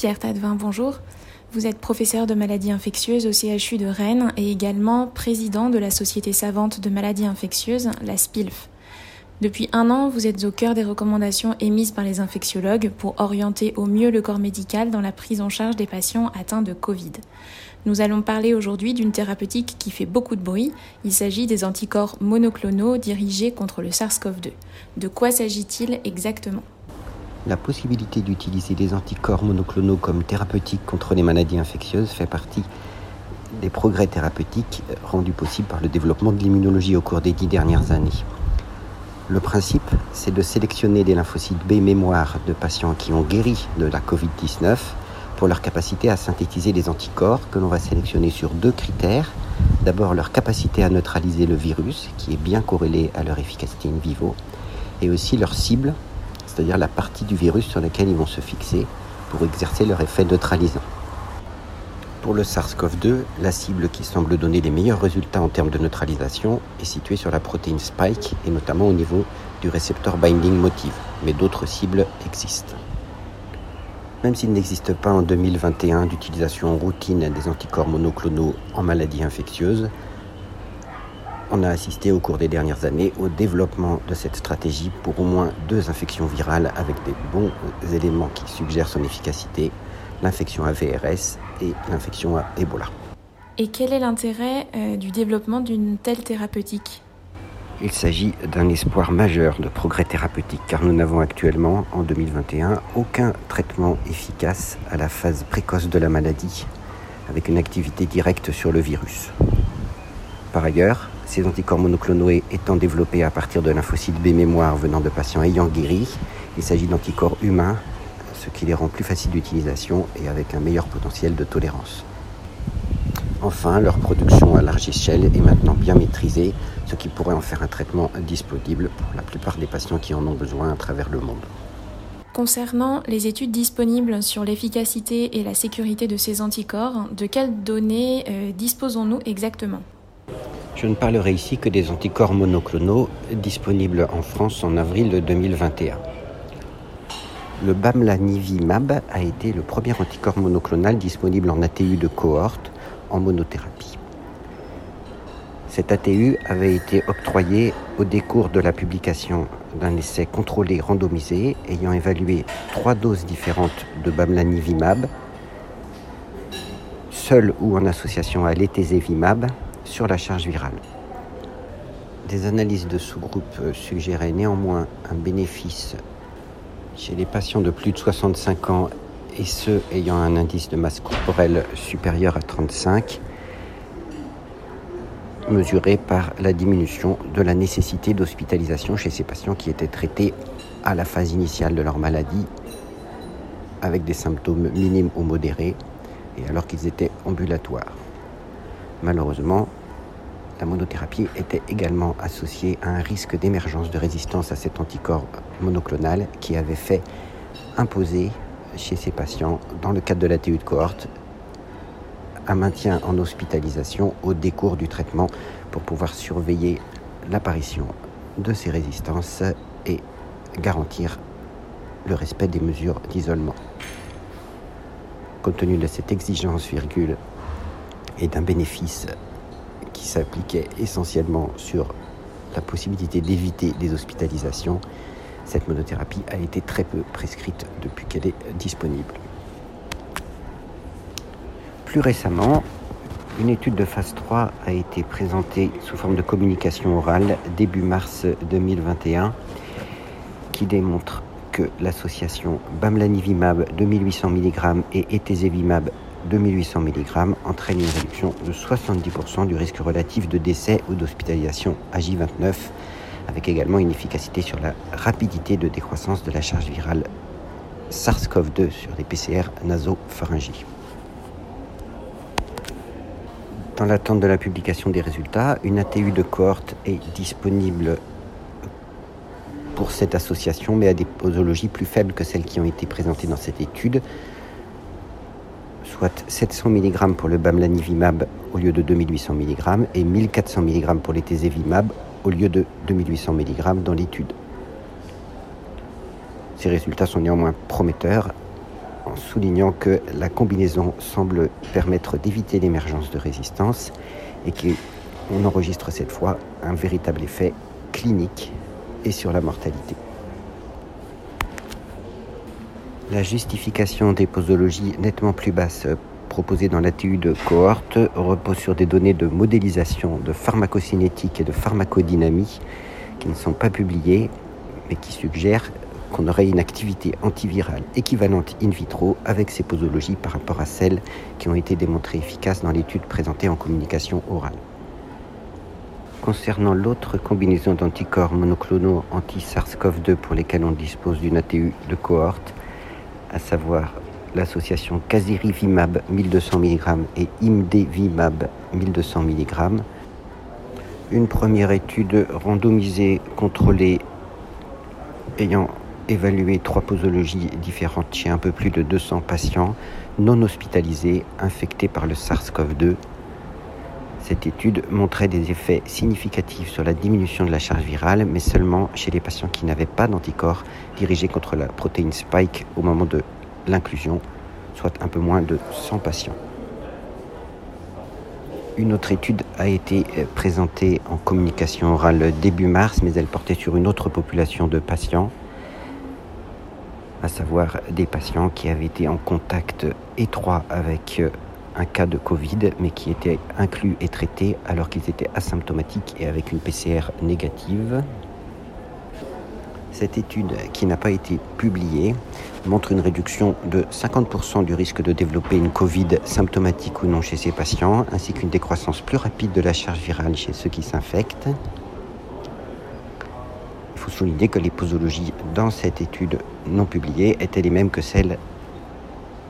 Pierre Tadevin, bonjour. Vous êtes professeur de maladies infectieuses au CHU de Rennes et également président de la Société savante de maladies infectieuses, la SPILF. Depuis un an, vous êtes au cœur des recommandations émises par les infectiologues pour orienter au mieux le corps médical dans la prise en charge des patients atteints de Covid. Nous allons parler aujourd'hui d'une thérapeutique qui fait beaucoup de bruit. Il s'agit des anticorps monoclonaux dirigés contre le SARS-CoV-2. De quoi s'agit-il exactement? La possibilité d'utiliser des anticorps monoclonaux comme thérapeutiques contre les maladies infectieuses fait partie des progrès thérapeutiques rendus possibles par le développement de l'immunologie au cours des dix dernières années. Le principe, c'est de sélectionner des lymphocytes B mémoire de patients qui ont guéri de la Covid-19 pour leur capacité à synthétiser les anticorps que l'on va sélectionner sur deux critères. D'abord leur capacité à neutraliser le virus, qui est bien corrélée à leur efficacité in vivo, et aussi leur cible c'est-à-dire la partie du virus sur laquelle ils vont se fixer pour exercer leur effet neutralisant. Pour le SARS-CoV-2, la cible qui semble donner les meilleurs résultats en termes de neutralisation est située sur la protéine spike et notamment au niveau du récepteur binding motive, mais d'autres cibles existent. Même s'il n'existe pas en 2021 d'utilisation routine des anticorps monoclonaux en maladies infectieuses, on a assisté au cours des dernières années au développement de cette stratégie pour au moins deux infections virales avec des bons éléments qui suggèrent son efficacité, l'infection à VRS et l'infection à Ebola. Et quel est l'intérêt euh, du développement d'une telle thérapeutique? Il s'agit d'un espoir majeur de progrès thérapeutique car nous n'avons actuellement, en 2021, aucun traitement efficace à la phase précoce de la maladie avec une activité directe sur le virus. Par ailleurs, ces anticorps monoclonaux étant développés à partir de lymphocytes B mémoire venant de patients ayant guéri, il s'agit d'anticorps humains, ce qui les rend plus faciles d'utilisation et avec un meilleur potentiel de tolérance. Enfin, leur production à large échelle est maintenant bien maîtrisée, ce qui pourrait en faire un traitement disponible pour la plupart des patients qui en ont besoin à travers le monde. Concernant les études disponibles sur l'efficacité et la sécurité de ces anticorps, de quelles données euh, disposons-nous exactement? Je ne parlerai ici que des anticorps monoclonaux disponibles en France en avril 2021. Le bamlanivimab a été le premier anticorps monoclonal disponible en ATU de cohorte en monothérapie. Cet ATU avait été octroyé au décours de la publication d'un essai contrôlé randomisé ayant évalué trois doses différentes de bamlanivimab, seul ou en association à l'étésevimab, sur la charge virale. Des analyses de sous-groupes euh, suggéraient néanmoins un bénéfice chez les patients de plus de 65 ans et ceux ayant un indice de masse corporelle supérieur à 35, mesuré par la diminution de la nécessité d'hospitalisation chez ces patients qui étaient traités à la phase initiale de leur maladie avec des symptômes minimes ou modérés et alors qu'ils étaient ambulatoires. Malheureusement, la monothérapie était également associée à un risque d'émergence de résistance à cet anticorps monoclonal qui avait fait imposer chez ces patients, dans le cadre de la TU de cohorte, un maintien en hospitalisation au décours du traitement pour pouvoir surveiller l'apparition de ces résistances et garantir le respect des mesures d'isolement. Compte tenu de cette exigence, virgule, et d'un bénéfice qui s'appliquait essentiellement sur la possibilité d'éviter des hospitalisations, cette monothérapie a été très peu prescrite depuis qu'elle est disponible. Plus récemment, une étude de phase 3 a été présentée sous forme de communication orale début mars 2021 qui démontre que l'association bamlanivimab 2800 mg et etesevimab 2800 mg entraîne une réduction de 70% du risque relatif de décès ou d'hospitalisation à J29, avec également une efficacité sur la rapidité de décroissance de la charge virale SARS-CoV-2 sur les PCR nasopharyngiques. Dans l'attente de la publication des résultats, une ATU de cohorte est disponible pour cette association, mais à des posologies plus faibles que celles qui ont été présentées dans cette étude, soit 700 mg pour le bamlanivimab au lieu de 2800 mg et 1400 mg pour les au lieu de 2800 mg dans l'étude. Ces résultats sont néanmoins prometteurs en soulignant que la combinaison semble permettre d'éviter l'émergence de résistance et qu'on enregistre cette fois un véritable effet clinique et sur la mortalité. La justification des posologies nettement plus basses proposées dans l'ATU de cohorte repose sur des données de modélisation de pharmacocinétique et de pharmacodynamie qui ne sont pas publiées mais qui suggèrent qu'on aurait une activité antivirale équivalente in vitro avec ces posologies par rapport à celles qui ont été démontrées efficaces dans l'étude présentée en communication orale. Concernant l'autre combinaison d'anticorps monoclonaux anti-SARS-CoV-2 pour lesquels on dispose d'une ATU de cohorte, à savoir l'association Casirivimab 1200 mg et Imdevimab 1200 mg, une première étude randomisée contrôlée ayant évalué trois posologies différentes chez un peu plus de 200 patients non hospitalisés infectés par le SARS-CoV-2 cette étude montrait des effets significatifs sur la diminution de la charge virale, mais seulement chez les patients qui n'avaient pas d'anticorps dirigés contre la protéine spike au moment de l'inclusion, soit un peu moins de 100 patients. Une autre étude a été euh, présentée en communication orale début mars, mais elle portait sur une autre population de patients, à savoir des patients qui avaient été en contact étroit avec euh, un cas de Covid, mais qui était inclus et traité alors qu'ils étaient asymptomatiques et avec une PCR négative. Cette étude, qui n'a pas été publiée, montre une réduction de 50% du risque de développer une Covid symptomatique ou non chez ces patients, ainsi qu'une décroissance plus rapide de la charge virale chez ceux qui s'infectent. Il faut souligner que les posologies dans cette étude non publiée étaient les mêmes que celles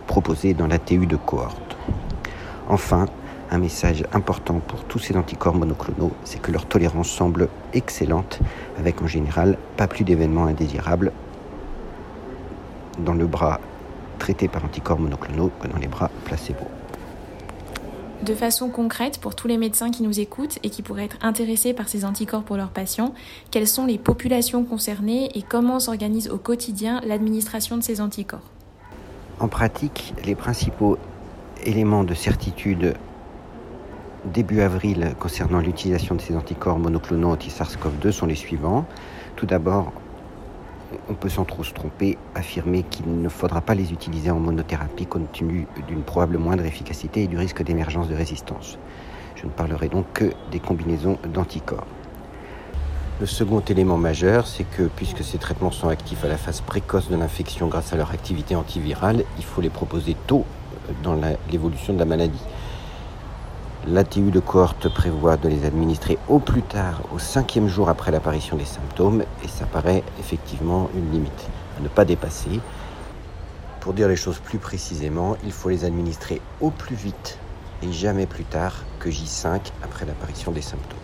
proposées dans la TU de cohorte. Enfin, un message important pour tous ces anticorps monoclonaux, c'est que leur tolérance semble excellente, avec en général pas plus d'événements indésirables dans le bras traité par anticorps monoclonaux que dans les bras placebo. De façon concrète, pour tous les médecins qui nous écoutent et qui pourraient être intéressés par ces anticorps pour leurs patients, quelles sont les populations concernées et comment s'organise au quotidien l'administration de ces anticorps? En pratique, les principaux éléments de certitude début avril concernant l'utilisation de ces anticorps monoclonaux anti-SARS-CoV-2 sont les suivants. Tout d'abord, on peut sans trop se tromper affirmer qu'il ne faudra pas les utiliser en monothérapie compte tenu d'une probable moindre efficacité et du risque d'émergence de résistance. Je ne parlerai donc que des combinaisons d'anticorps. Le second élément majeur, c'est que puisque ces traitements sont actifs à la phase précoce de l'infection grâce à leur activité antivirale, il faut les proposer tôt dans l'évolution de la maladie. L'ATU de cohorte prévoit de les administrer au plus tard au cinquième jour après l'apparition des symptômes et ça paraît effectivement une limite à ne pas dépasser. Pour dire les choses plus précisément, il faut les administrer au plus vite et jamais plus tard que J5 après l'apparition des symptômes.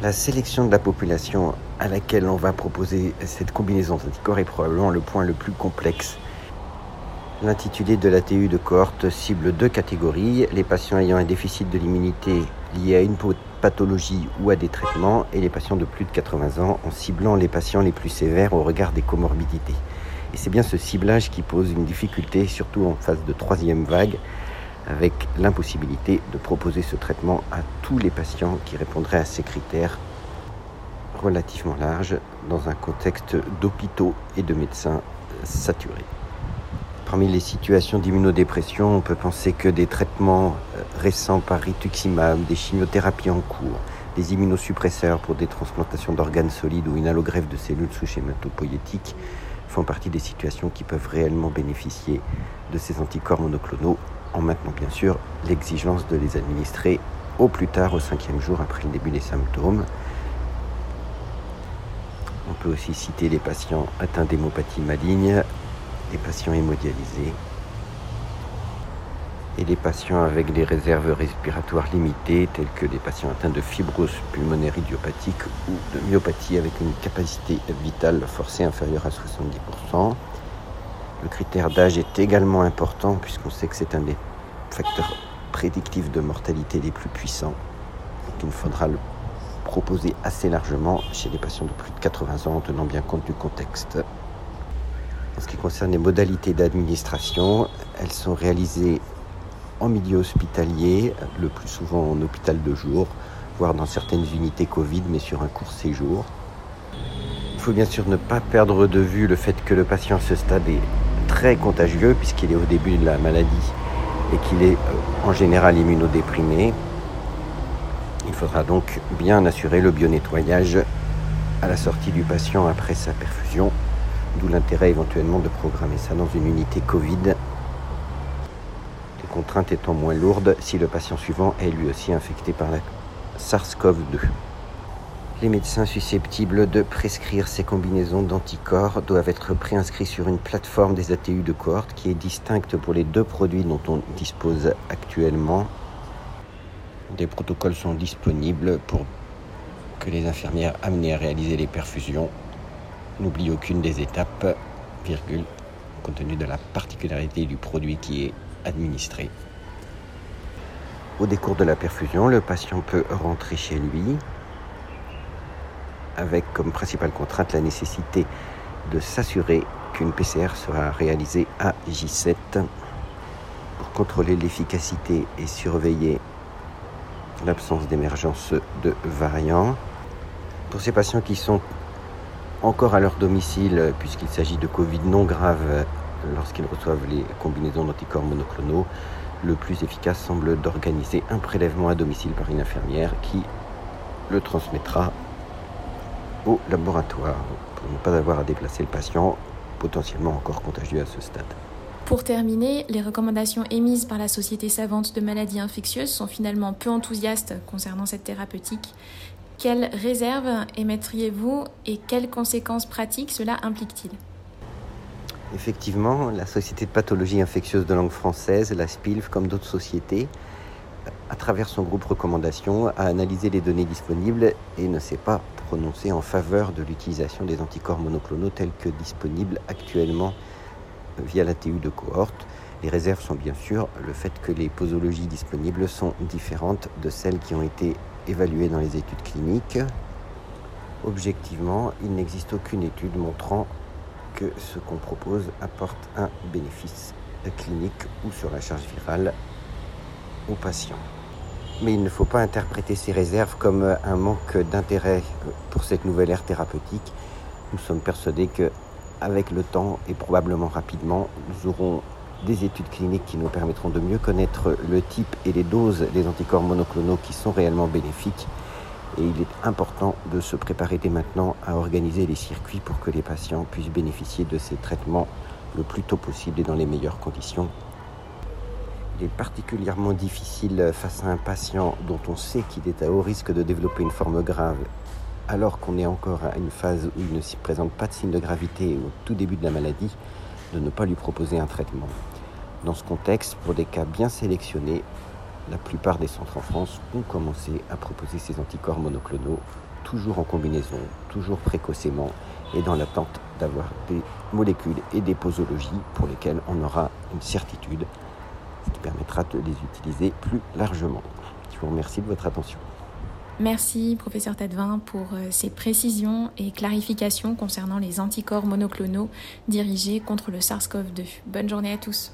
La sélection de la population à laquelle on va proposer cette combinaison d'anticorps est probablement le point le plus complexe L'intitulé de l'ATU de cohorte cible deux catégories, les patients ayant un déficit de l'immunité lié à une pathologie ou à des traitements et les patients de plus de 80 ans en ciblant les patients les plus sévères au regard des comorbidités. Et c'est bien ce ciblage qui pose une difficulté, surtout en phase de troisième vague, avec l'impossibilité de proposer ce traitement à tous les patients qui répondraient à ces critères relativement larges dans un contexte d'hôpitaux et de médecins saturés. Parmi les situations d'immunodépression, on peut penser que des traitements euh, récents par rituximab, des chimiothérapies en cours, des immunosuppresseurs pour des transplantations d'organes solides ou une allogreffe de cellules sous hématopoïétique font partie des situations qui peuvent réellement bénéficier de ces anticorps monoclonaux, en maintenant bien sûr l'exigence de les administrer au plus tard au cinquième jour après le début des symptômes. On peut aussi citer les patients atteints d'hémopathie maligne les patients hémodialysés et les patients avec des réserves respiratoires limitées, tels que des patients atteints de fibrose pulmonaire idiopathique ou de myopathie avec une capacité vitale forcée inférieure à 70%. Le critère d'âge est également important puisqu'on sait que c'est un des facteurs prédictifs de mortalité les plus puissants. Donc il faudra le proposer assez largement chez les patients de plus de 80 ans en tenant bien compte du contexte. En ce qui concerne les modalités d'administration, elles sont réalisées en milieu hospitalier, le plus souvent en hôpital de jour, voire dans certaines unités Covid, mais sur un court séjour. Il faut bien sûr ne pas perdre de vue le fait que le patient à ce stade est très contagieux puisqu'il est au début de la maladie et qu'il est euh, en général immunodéprimé. Il faudra donc bien assurer le bio-nettoyage à la sortie du patient après sa perfusion, d'où l'intérêt éventuellement de programmer ça dans une unité Covid contrainte étant moins lourde si le patient suivant est lui aussi infecté par la SARS-CoV-2. Les médecins susceptibles de prescrire ces combinaisons d'anticorps doivent être préinscrits sur une plateforme des ATU de cohorte qui est distincte pour les deux produits dont on dispose actuellement. Des protocoles sont disponibles pour que les infirmières amenées à réaliser les perfusions n'oublient aucune des étapes, virgule, compte tenu de la particularité du produit qui est administré. Au décours de la perfusion, le patient peut rentrer chez lui avec comme principale contrainte la nécessité de s'assurer qu'une PCR sera réalisée à J7 pour contrôler l'efficacité et surveiller l'absence d'émergence de variants. Pour ces patients qui sont encore à leur domicile, puisqu'il s'agit de Covid non grave lorsqu'ils reçoivent les combinaisons d'anticorps monoclonaux, le plus efficace semble d'organiser un prélèvement à domicile par une infirmière qui le transmettra au laboratoire pour ne pas avoir à déplacer le patient potentiellement encore contagieux à ce stade. Pour terminer, les recommandations émises par la Société savante de maladies infectieuses sont finalement peu enthousiastes concernant cette thérapeutique. Quelles réserves émettriez-vous et quelles conséquences pratiques cela implique-t-il Effectivement, la Société de pathologie infectieuse de langue française, la SPILF, comme d'autres sociétés, à travers son groupe recommandation, a analysé les données disponibles et ne s'est pas prononcé en faveur de l'utilisation des anticorps monoclonaux tels que disponibles actuellement via la TU de cohorte. Les réserves sont bien sûr le fait que les posologies disponibles sont différentes de celles qui ont été évaluées dans les études cliniques. Objectivement, il n'existe aucune étude montrant que ce qu'on propose apporte un bénéfice clinique ou sur la charge virale aux patients. Mais il ne faut pas interpréter ces réserves comme un manque d'intérêt pour cette nouvelle ère thérapeutique. Nous sommes persuadés que avec le temps et probablement rapidement, nous aurons des études cliniques qui nous permettront de mieux connaître le type et les doses des anticorps monoclonaux qui sont réellement bénéfiques et il est important de se préparer dès maintenant à organiser les circuits pour que les patients puissent bénéficier de ces traitements le plus tôt possible et dans les meilleures conditions. Il est particulièrement difficile face à un patient dont on sait qu'il est à haut risque de développer une forme grave, alors qu'on est encore à une phase où il ne s'y présente pas de signe de gravité au tout début de la maladie, de ne pas lui proposer un traitement. Dans ce contexte, pour des cas bien sélectionnés, la plupart des centres en France ont commencé à proposer ces anticorps monoclonaux, toujours en combinaison, toujours précocement et dans l'attente d'avoir des molécules et des posologies pour lesquelles on aura une certitude, ce qui permettra de les utiliser plus largement. Je vous remercie de votre attention. Merci, professeur Tadevin, pour euh, ces précisions et clarifications concernant les anticorps monoclonaux dirigés contre le SARS-CoV-2. Bonne journée à tous.